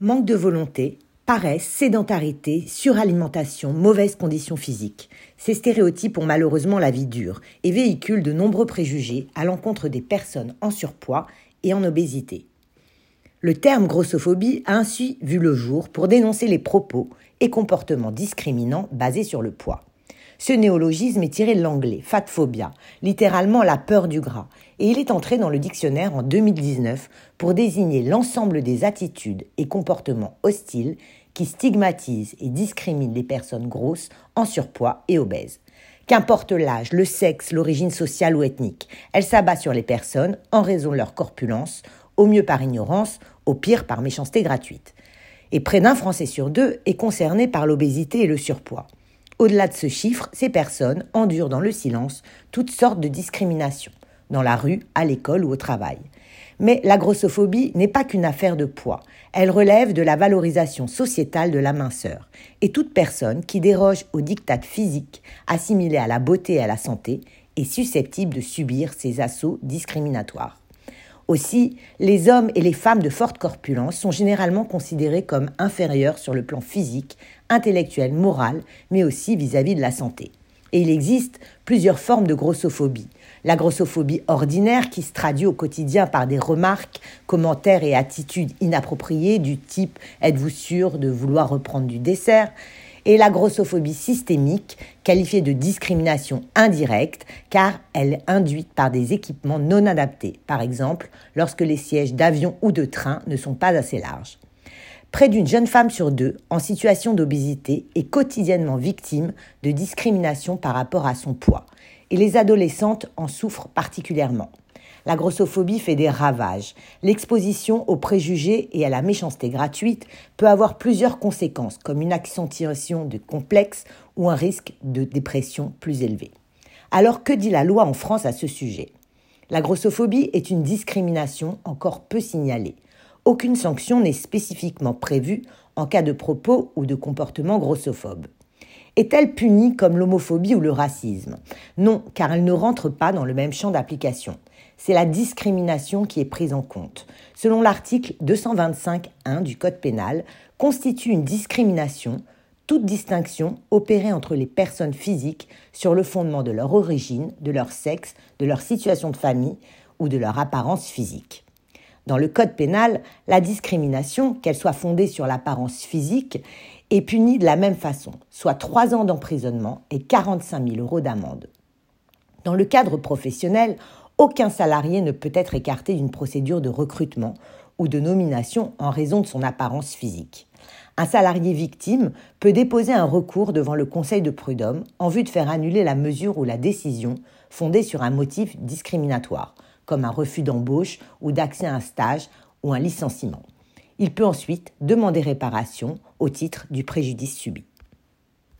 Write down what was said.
Manque de volonté, paresse, sédentarité, suralimentation, mauvaises conditions physiques. Ces stéréotypes ont malheureusement la vie dure et véhiculent de nombreux préjugés à l'encontre des personnes en surpoids et en obésité. Le terme grossophobie a ainsi vu le jour pour dénoncer les propos et comportements discriminants basés sur le poids. Ce néologisme est tiré de l'anglais fatphobia, littéralement la peur du gras, et il est entré dans le dictionnaire en 2019 pour désigner l'ensemble des attitudes et comportements hostiles qui stigmatisent et discriminent les personnes grosses, en surpoids et obèses. Qu'importe l'âge, le sexe, l'origine sociale ou ethnique, elle s'abat sur les personnes en raison de leur corpulence, au mieux par ignorance, au pire par méchanceté gratuite. Et près d'un Français sur deux est concerné par l'obésité et le surpoids. Au-delà de ce chiffre, ces personnes endurent dans le silence toutes sortes de discriminations, dans la rue, à l'école ou au travail. Mais la grossophobie n'est pas qu'une affaire de poids, elle relève de la valorisation sociétale de la minceur. Et toute personne qui déroge aux dictats physiques assimilés à la beauté et à la santé est susceptible de subir ces assauts discriminatoires. Aussi, les hommes et les femmes de forte corpulence sont généralement considérés comme inférieurs sur le plan physique, intellectuel, moral, mais aussi vis-à-vis de la santé. Et il existe plusieurs formes de grossophobie. La grossophobie ordinaire qui se traduit au quotidien par des remarques, commentaires et attitudes inappropriées du type Êtes-vous sûr de vouloir reprendre du dessert? Et la grossophobie systémique, qualifiée de discrimination indirecte, car elle est induite par des équipements non adaptés, par exemple lorsque les sièges d'avion ou de train ne sont pas assez larges. Près d'une jeune femme sur deux en situation d'obésité est quotidiennement victime de discrimination par rapport à son poids, et les adolescentes en souffrent particulièrement. La grossophobie fait des ravages. L'exposition aux préjugés et à la méchanceté gratuite peut avoir plusieurs conséquences, comme une accentuation de complexes ou un risque de dépression plus élevé. Alors que dit la loi en France à ce sujet? La grossophobie est une discrimination encore peu signalée. Aucune sanction n'est spécifiquement prévue en cas de propos ou de comportement grossophobe. Est-elle punie comme l'homophobie ou le racisme? Non, car elle ne rentre pas dans le même champ d'application c'est la discrimination qui est prise en compte. Selon l'article 225.1 du Code pénal, constitue une discrimination toute distinction opérée entre les personnes physiques sur le fondement de leur origine, de leur sexe, de leur situation de famille ou de leur apparence physique. Dans le Code pénal, la discrimination, qu'elle soit fondée sur l'apparence physique, est punie de la même façon, soit 3 ans d'emprisonnement et 45 000 euros d'amende. Dans le cadre professionnel, aucun salarié ne peut être écarté d'une procédure de recrutement ou de nomination en raison de son apparence physique. Un salarié victime peut déposer un recours devant le Conseil de prud'homme en vue de faire annuler la mesure ou la décision fondée sur un motif discriminatoire, comme un refus d'embauche ou d'accès à un stage ou un licenciement. Il peut ensuite demander réparation au titre du préjudice subi.